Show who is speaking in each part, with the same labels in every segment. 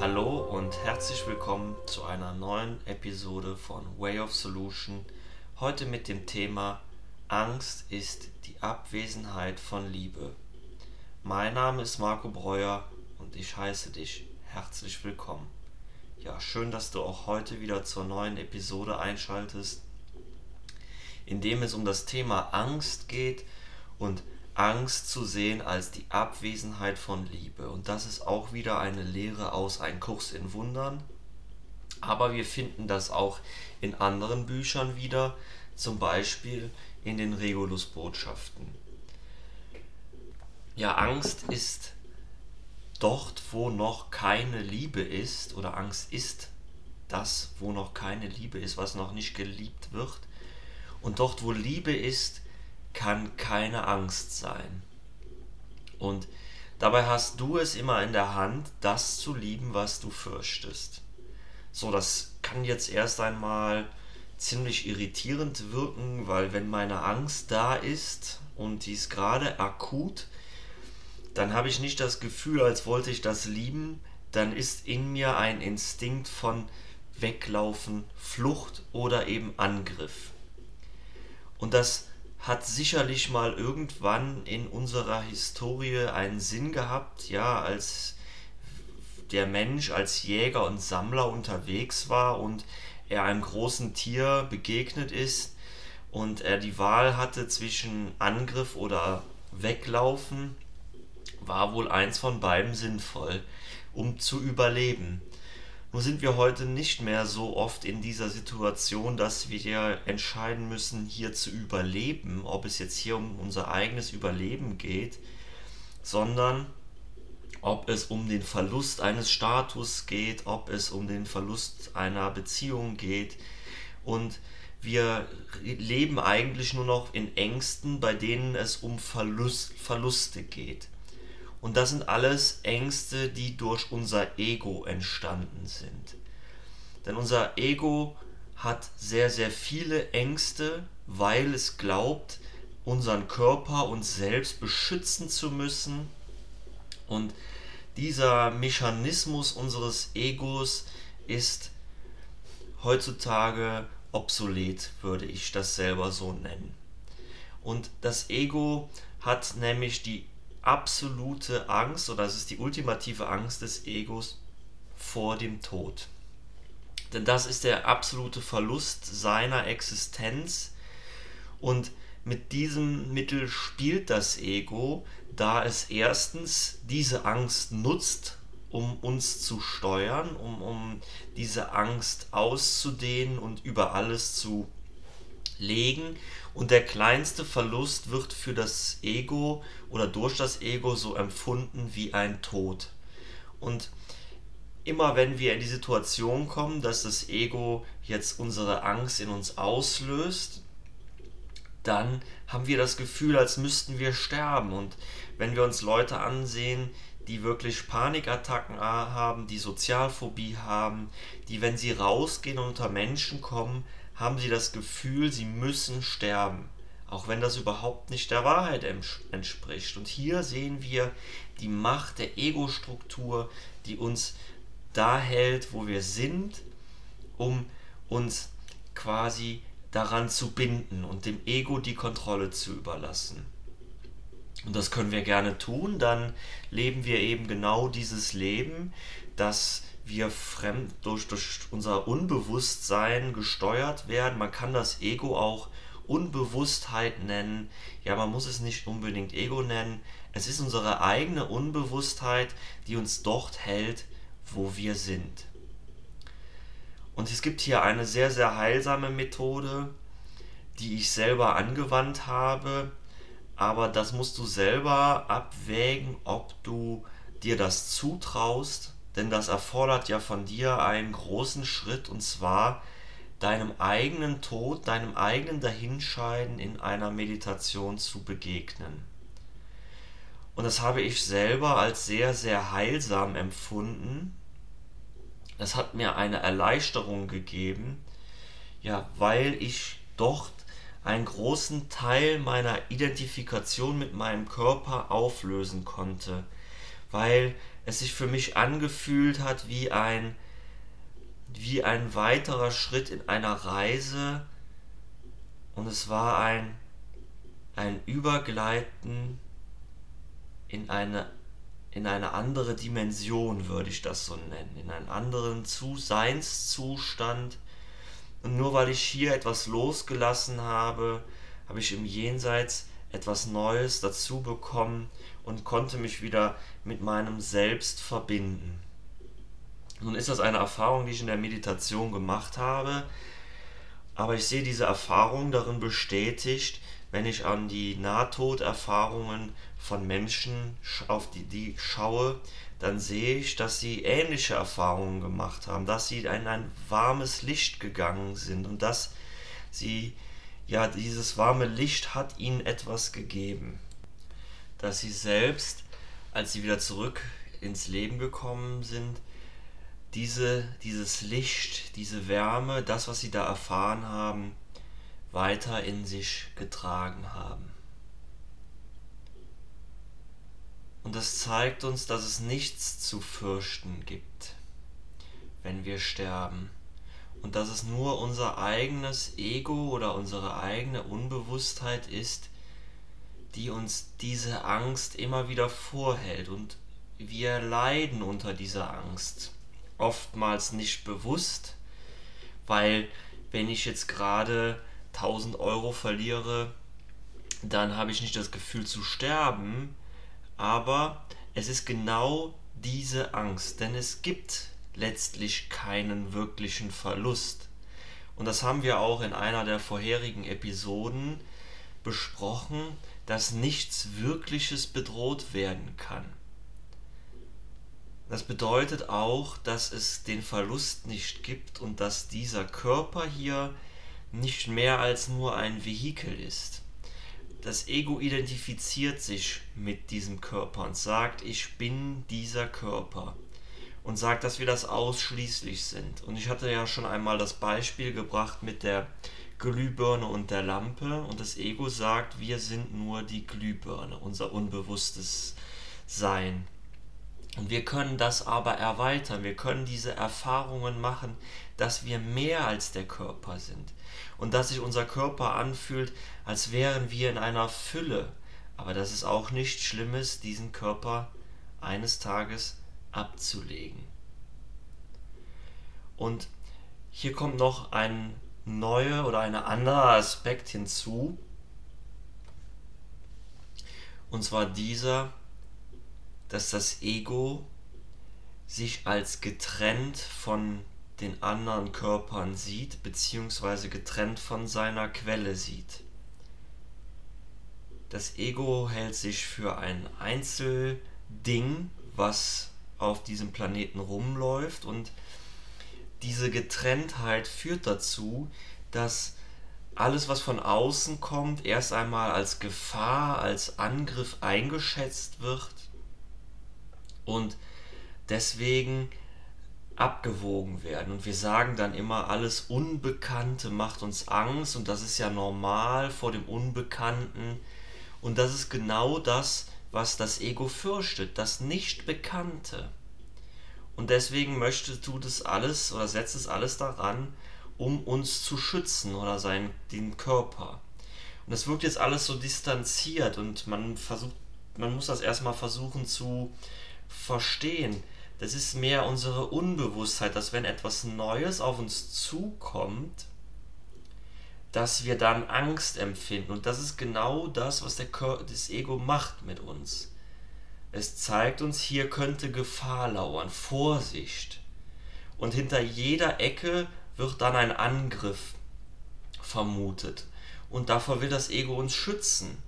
Speaker 1: Hallo und herzlich willkommen zu einer neuen Episode von Way of Solution. Heute mit dem Thema Angst ist die Abwesenheit von Liebe. Mein Name ist Marco Breuer und ich heiße dich herzlich willkommen. Ja, schön, dass du auch heute wieder zur neuen Episode einschaltest, in dem es um das Thema Angst geht und Angst zu sehen als die Abwesenheit von Liebe. Und das ist auch wieder eine Lehre aus Ein Kurs in Wundern. Aber wir finden das auch in anderen Büchern wieder, zum Beispiel in den Regulus-Botschaften. Ja, Angst ist dort, wo noch keine Liebe ist, oder Angst ist das, wo noch keine Liebe ist, was noch nicht geliebt wird. Und dort, wo Liebe ist, kann keine Angst sein. Und dabei hast du es immer in der Hand, das zu lieben, was du fürchtest. So, das kann jetzt erst einmal ziemlich irritierend wirken, weil wenn meine Angst da ist und die ist gerade akut, dann habe ich nicht das Gefühl, als wollte ich das lieben, dann ist in mir ein Instinkt von Weglaufen, Flucht oder eben Angriff. Und das hat sicherlich mal irgendwann in unserer Historie einen Sinn gehabt, ja, als der Mensch als Jäger und Sammler unterwegs war und er einem großen Tier begegnet ist und er die Wahl hatte zwischen Angriff oder Weglaufen, war wohl eins von beiden sinnvoll, um zu überleben. Nur sind wir heute nicht mehr so oft in dieser Situation, dass wir entscheiden müssen, hier zu überleben, ob es jetzt hier um unser eigenes Überleben geht, sondern ob es um den Verlust eines Status geht, ob es um den Verlust einer Beziehung geht. Und wir leben eigentlich nur noch in Ängsten, bei denen es um Verlust, Verluste geht. Und das sind alles Ängste, die durch unser Ego entstanden sind. Denn unser Ego hat sehr, sehr viele Ängste, weil es glaubt, unseren Körper uns selbst beschützen zu müssen. Und dieser Mechanismus unseres Egos ist heutzutage obsolet, würde ich das selber so nennen. Und das Ego hat nämlich die absolute Angst, oder es ist die ultimative Angst des Egos vor dem Tod. Denn das ist der absolute Verlust seiner Existenz und mit diesem Mittel spielt das Ego, da es erstens diese Angst nutzt, um uns zu steuern, um, um diese Angst auszudehnen und über alles zu legen. Und der kleinste Verlust wird für das Ego oder durch das Ego so empfunden wie ein Tod. Und immer wenn wir in die Situation kommen, dass das Ego jetzt unsere Angst in uns auslöst, dann haben wir das Gefühl, als müssten wir sterben. Und wenn wir uns Leute ansehen, die wirklich Panikattacken haben, die Sozialphobie haben, die, wenn sie rausgehen und unter Menschen kommen, haben sie das Gefühl, sie müssen sterben, auch wenn das überhaupt nicht der Wahrheit entspricht. Und hier sehen wir die Macht der Ego-Struktur, die uns da hält, wo wir sind, um uns quasi daran zu binden und dem Ego die Kontrolle zu überlassen. Und das können wir gerne tun, dann leben wir eben genau dieses Leben, das wir fremd durch, durch unser Unbewusstsein gesteuert werden. Man kann das Ego auch Unbewusstheit nennen. Ja, man muss es nicht unbedingt Ego nennen. Es ist unsere eigene Unbewusstheit, die uns dort hält, wo wir sind. Und es gibt hier eine sehr, sehr heilsame Methode, die ich selber angewandt habe. Aber das musst du selber abwägen, ob du dir das zutraust denn das erfordert ja von dir einen großen Schritt und zwar deinem eigenen Tod, deinem eigenen Dahinscheiden in einer Meditation zu begegnen. Und das habe ich selber als sehr, sehr heilsam empfunden. Es hat mir eine Erleichterung gegeben, ja, weil ich dort einen großen Teil meiner Identifikation mit meinem Körper auflösen konnte, weil es sich für mich angefühlt hat wie ein wie ein weiterer Schritt in einer Reise. Und es war ein ein Übergleiten in eine in eine andere Dimension, würde ich das so nennen, in einen anderen Zu Seinszustand. Und nur weil ich hier etwas losgelassen habe, habe ich im Jenseits etwas Neues dazu bekommen und konnte mich wieder mit meinem Selbst verbinden. Nun ist das eine Erfahrung, die ich in der Meditation gemacht habe, aber ich sehe diese Erfahrung darin bestätigt, wenn ich an die Nahtoderfahrungen von Menschen auf die, die schaue, dann sehe ich, dass sie ähnliche Erfahrungen gemacht haben, dass sie in ein warmes Licht gegangen sind und dass sie, ja, dieses warme Licht hat ihnen etwas gegeben. Dass sie selbst, als sie wieder zurück ins Leben gekommen sind, diese, dieses Licht, diese Wärme, das, was sie da erfahren haben, weiter in sich getragen haben. Und das zeigt uns, dass es nichts zu fürchten gibt, wenn wir sterben. Und dass es nur unser eigenes Ego oder unsere eigene Unbewusstheit ist, die uns diese Angst immer wieder vorhält. Und wir leiden unter dieser Angst. Oftmals nicht bewusst, weil wenn ich jetzt gerade 1000 Euro verliere, dann habe ich nicht das Gefühl zu sterben, aber es ist genau diese Angst, denn es gibt letztlich keinen wirklichen Verlust. Und das haben wir auch in einer der vorherigen Episoden besprochen, dass nichts Wirkliches bedroht werden kann. Das bedeutet auch, dass es den Verlust nicht gibt und dass dieser Körper hier nicht mehr als nur ein Vehikel ist das Ego identifiziert sich mit diesem Körper und sagt, ich bin dieser Körper. Und sagt, dass wir das ausschließlich sind. Und ich hatte ja schon einmal das Beispiel gebracht mit der Glühbirne und der Lampe. Und das Ego sagt, wir sind nur die Glühbirne, unser unbewusstes Sein. Und wir können das aber erweitern. Wir können diese Erfahrungen machen, dass wir mehr als der Körper sind und dass sich unser Körper anfühlt, als wären wir in einer Fülle, aber dass es auch nichts Schlimmes, diesen Körper eines Tages abzulegen. Und hier kommt noch ein neuer oder ein anderer Aspekt hinzu, und zwar dieser, dass das Ego sich als getrennt von den anderen Körpern sieht, beziehungsweise getrennt von seiner Quelle sieht. Das Ego hält sich für ein Einzelding, was auf diesem Planeten rumläuft und diese Getrenntheit führt dazu, dass alles, was von außen kommt, erst einmal als Gefahr, als Angriff eingeschätzt wird und deswegen abgewogen werden. Und wir sagen dann immer, alles Unbekannte macht uns Angst und das ist ja normal vor dem Unbekannten. Und das ist genau das, was das Ego fürchtet, das Nichtbekannte. Und deswegen möchte, tut es alles oder setzt es alles daran, um uns zu schützen oder sein, den Körper. Und das wirkt jetzt alles so distanziert und man versucht, man muss das erstmal versuchen zu verstehen das ist mehr unsere Unbewusstheit, dass wenn etwas Neues auf uns zukommt, dass wir dann Angst empfinden. Und das ist genau das, was der Kör das Ego macht mit uns. Es zeigt uns, hier könnte Gefahr lauern, Vorsicht. Und hinter jeder Ecke wird dann ein Angriff vermutet. Und davor will das Ego uns schützen.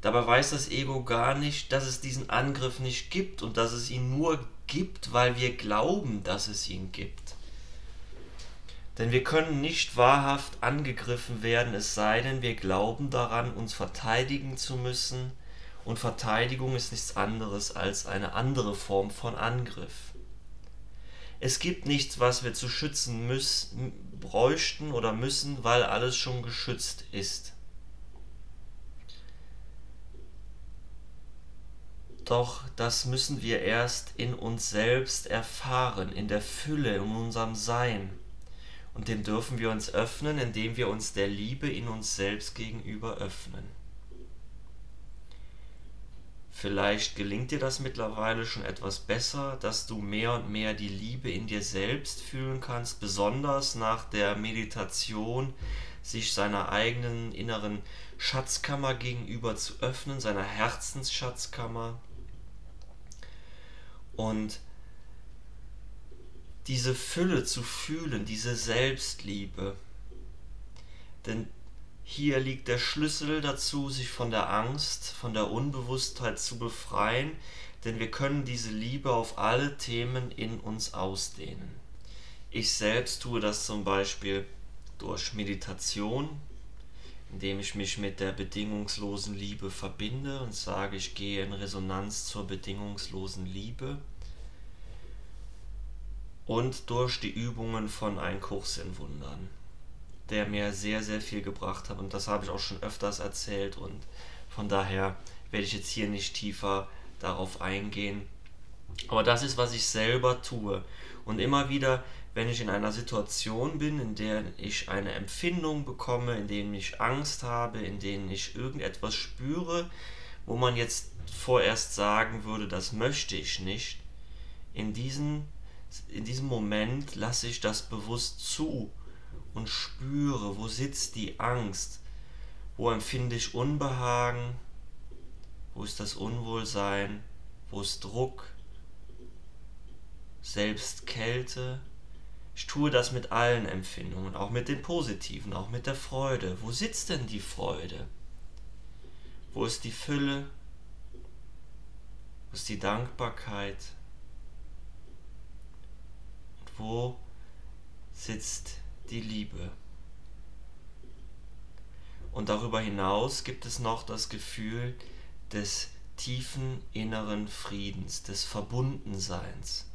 Speaker 1: Dabei weiß das Ego gar nicht, dass es diesen Angriff nicht gibt und dass es ihn nur gibt, weil wir glauben, dass es ihn gibt. Denn wir können nicht wahrhaft angegriffen werden, es sei denn, wir glauben daran, uns verteidigen zu müssen, und Verteidigung ist nichts anderes als eine andere Form von Angriff. Es gibt nichts, was wir zu schützen müssen, bräuchten oder müssen, weil alles schon geschützt ist. Doch das müssen wir erst in uns selbst erfahren, in der Fülle, in unserem Sein. Und dem dürfen wir uns öffnen, indem wir uns der Liebe in uns selbst gegenüber öffnen. Vielleicht gelingt dir das mittlerweile schon etwas besser, dass du mehr und mehr die Liebe in dir selbst fühlen kannst, besonders nach der Meditation, sich seiner eigenen inneren Schatzkammer gegenüber zu öffnen, seiner Herzensschatzkammer. Und diese Fülle zu fühlen, diese Selbstliebe. Denn hier liegt der Schlüssel dazu, sich von der Angst, von der Unbewusstheit zu befreien, denn wir können diese Liebe auf alle Themen in uns ausdehnen. Ich selbst tue das zum Beispiel durch Meditation, indem ich mich mit der bedingungslosen Liebe verbinde und sage, ich gehe in Resonanz zur bedingungslosen Liebe und durch die Übungen von Ein Kurs in Wundern der mir sehr, sehr viel gebracht hat. Und das habe ich auch schon öfters erzählt. Und von daher werde ich jetzt hier nicht tiefer darauf eingehen. Aber das ist, was ich selber tue. Und immer wieder, wenn ich in einer Situation bin, in der ich eine Empfindung bekomme, in der ich Angst habe, in der ich irgendetwas spüre, wo man jetzt vorerst sagen würde, das möchte ich nicht, in, diesen, in diesem Moment lasse ich das bewusst zu und spüre, wo sitzt die Angst, wo empfinde ich Unbehagen, wo ist das Unwohlsein, wo ist Druck, selbst Kälte. Ich tue das mit allen Empfindungen, auch mit den positiven, auch mit der Freude. Wo sitzt denn die Freude? Wo ist die Fülle? Wo ist die Dankbarkeit? Und wo sitzt die Liebe. Und darüber hinaus gibt es noch das Gefühl des tiefen inneren Friedens, des Verbundenseins.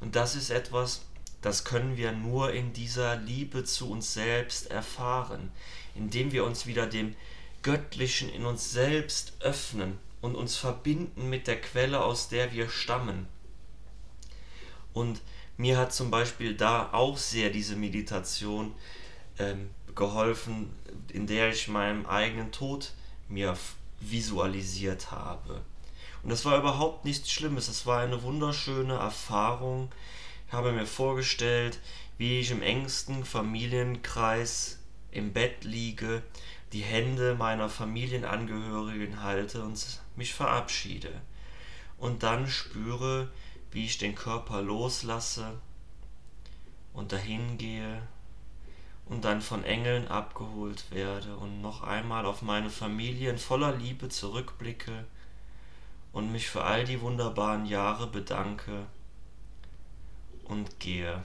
Speaker 1: Und das ist etwas, das können wir nur in dieser Liebe zu uns selbst erfahren, indem wir uns wieder dem Göttlichen in uns selbst öffnen und uns verbinden mit der Quelle, aus der wir stammen. Und mir hat zum Beispiel da auch sehr diese Meditation ähm, geholfen, in der ich meinen eigenen Tod mir visualisiert habe. Und das war überhaupt nichts Schlimmes, das war eine wunderschöne Erfahrung. Ich habe mir vorgestellt, wie ich im engsten Familienkreis im Bett liege, die Hände meiner Familienangehörigen halte und mich verabschiede. Und dann spüre, wie ich den Körper loslasse und dahin gehe und dann von Engeln abgeholt werde und noch einmal auf meine Familie in voller Liebe zurückblicke und mich für all die wunderbaren Jahre bedanke und gehe.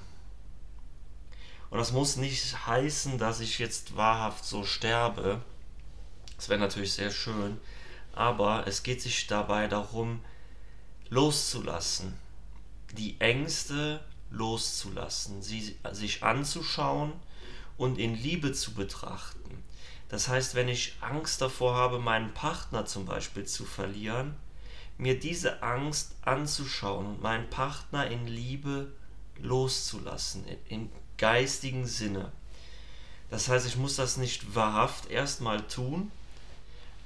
Speaker 1: Und das muss nicht heißen, dass ich jetzt wahrhaft so sterbe. Das wäre natürlich sehr schön. Aber es geht sich dabei darum, loszulassen die Ängste loszulassen, sie sich anzuschauen und in Liebe zu betrachten. Das heißt, wenn ich Angst davor habe, meinen Partner zum Beispiel zu verlieren, mir diese Angst anzuschauen und meinen Partner in Liebe loszulassen, im geistigen Sinne. Das heißt, ich muss das nicht wahrhaft erstmal tun,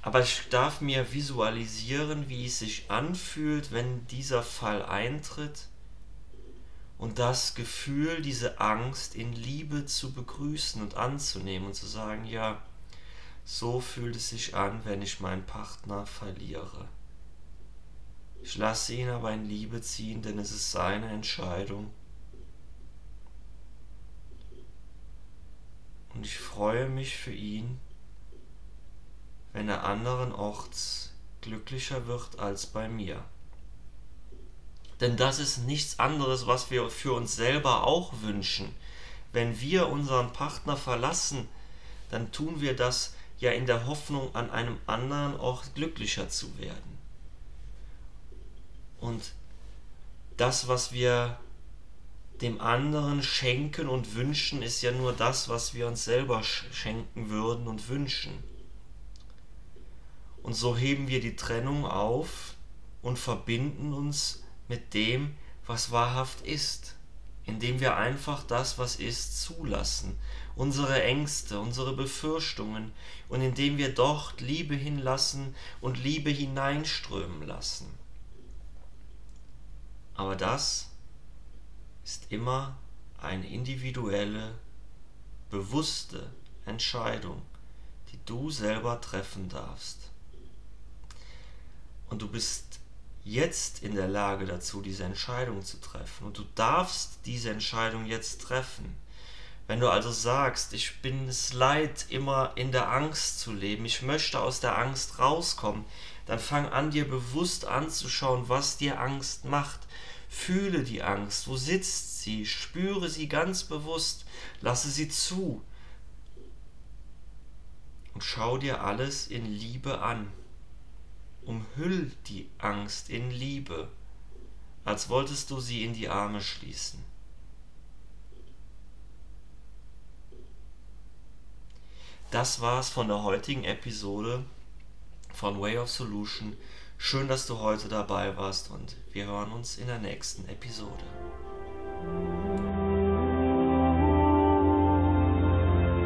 Speaker 1: aber ich darf mir visualisieren, wie es sich anfühlt, wenn dieser Fall eintritt und das Gefühl, diese Angst in Liebe zu begrüßen und anzunehmen und zu sagen, ja, so fühlt es sich an, wenn ich meinen Partner verliere. Ich lasse ihn aber in Liebe ziehen, denn es ist seine Entscheidung. Und ich freue mich für ihn, wenn er anderen Orts glücklicher wird als bei mir. Denn das ist nichts anderes, was wir für uns selber auch wünschen. Wenn wir unseren Partner verlassen, dann tun wir das ja in der Hoffnung, an einem anderen Ort glücklicher zu werden. Und das, was wir dem anderen schenken und wünschen ist ja nur das, was wir uns selber schenken würden und wünschen. Und so heben wir die Trennung auf und verbinden uns mit dem, was wahrhaft ist, indem wir einfach das, was ist, zulassen, unsere Ängste, unsere Befürchtungen und indem wir dort Liebe hinlassen und Liebe hineinströmen lassen. Aber das ist immer eine individuelle, bewusste Entscheidung, die du selber treffen darfst. Und du bist jetzt in der Lage dazu, diese Entscheidung zu treffen. Und du darfst diese Entscheidung jetzt treffen. Wenn du also sagst, ich bin es leid, immer in der Angst zu leben, ich möchte aus der Angst rauskommen, dann fang an, dir bewusst anzuschauen, was dir Angst macht. Fühle die Angst, wo sitzt sie, spüre sie ganz bewusst, lasse sie zu und schau dir alles in Liebe an. Umhüll die Angst in Liebe, als wolltest du sie in die Arme schließen. Das war's von der heutigen Episode von Way of Solution. Schön, dass du heute dabei warst und wir hören uns in der nächsten Episode.